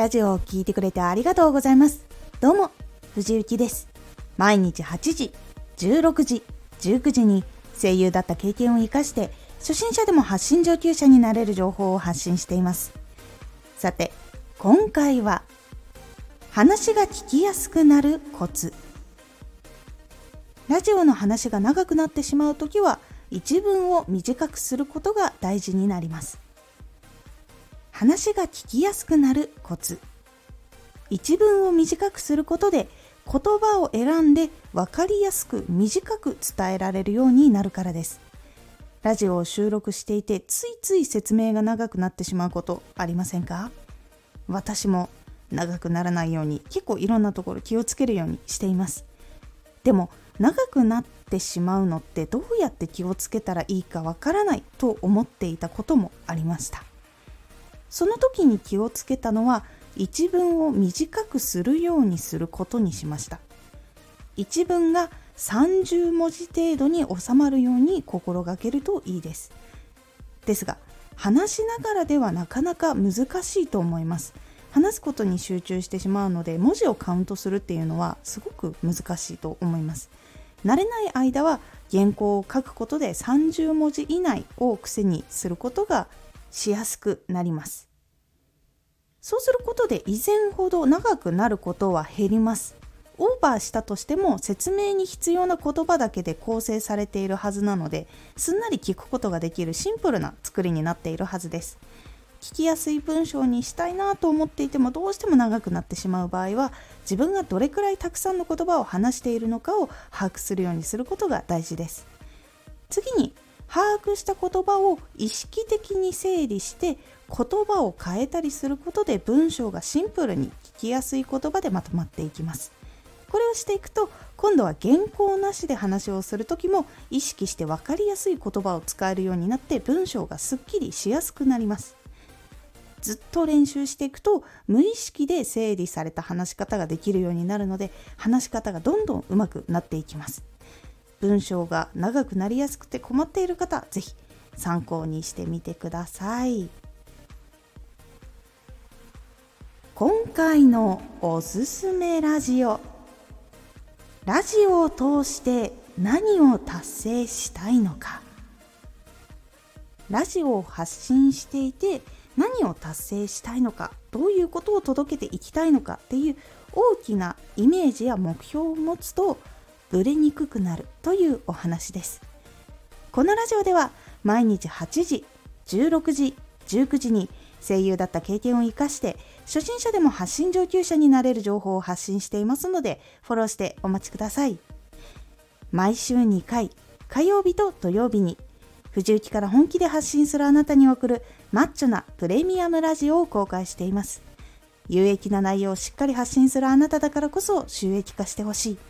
ラジオを聴いてくれてありがとうございます。どうも、藤幸です。毎日8時、16時、19時に声優だった経験を活かして、初心者でも発信上級者になれる情報を発信しています。さて、今回は、話が聞きやすくなるコツ。ラジオの話が長くなってしまうときは、一文を短くすることが大事になります。話が聞きやすくなるコツ。一文を短くすることで言葉を選んで分かりやすく短く伝えられるようになるからです。ラジオを収録していてついつい説明が長くなってしまうことありませんか？私も長くならないように結構いろんなところ気をつけるようにしています。でも長くなってしまうのってどうやって気をつけたらいいかわからないと思っていたこともありました。その時に気をつけたのは一文を短くするようにすることにしました。一文が30文字程度に収まるように心がけるといいです。ですが話しながらではなかなか難しいと思います。話すことに集中してしまうので文字をカウントするっていうのはすごく難しいと思います。慣れない間は原稿を書くことで30文字以内を癖にすることがしやすくなります。そうすることで以前ほど長くなることは減ります。オーバーしたとしても説明に必要な言葉だけで構成されているはずなのですんなり聞くことができるシンプルな作りになっているはずです。聞きやすい文章にしたいなと思っていてもどうしても長くなってしまう場合は自分がどれくらいたくさんの言葉を話しているのかを把握するようにすることが大事です。次に把握した言葉を意識的に整理して言葉を変えたりすることで文章がシンプルに聞きやすい言葉でまとまっていきます。これをしていくと今度は原稿なしで話をする時も意識して分かりやすい言葉を使えるようになって文章がすっきりしやすくなります。ずっと練習していくと無意識で整理された話し方ができるようになるので話し方がどんどん上手くなっていきます。文章が長くなりやすくて困っている方是非参考にしてみてください。今回のおすすめラジオ。ラジオを通して何を達成したいのか。ラジオを発信していて何を達成したいのかどういうことを届けていきたいのかっていう大きなイメージや目標を持つとブレにくくなるというお話です。このラジオでは毎日8時16時19時に声優だった経験を生かして初心者でも発信上級者になれる情報を発信していますのでフォローしてお待ちください。毎週2回火曜日と土曜日に藤雪から本気で発信するあなたに送るマッチョなプレミアムラジオを公開しています。有益な内容をしっかり発信するあなただからこそ収益化してほしい。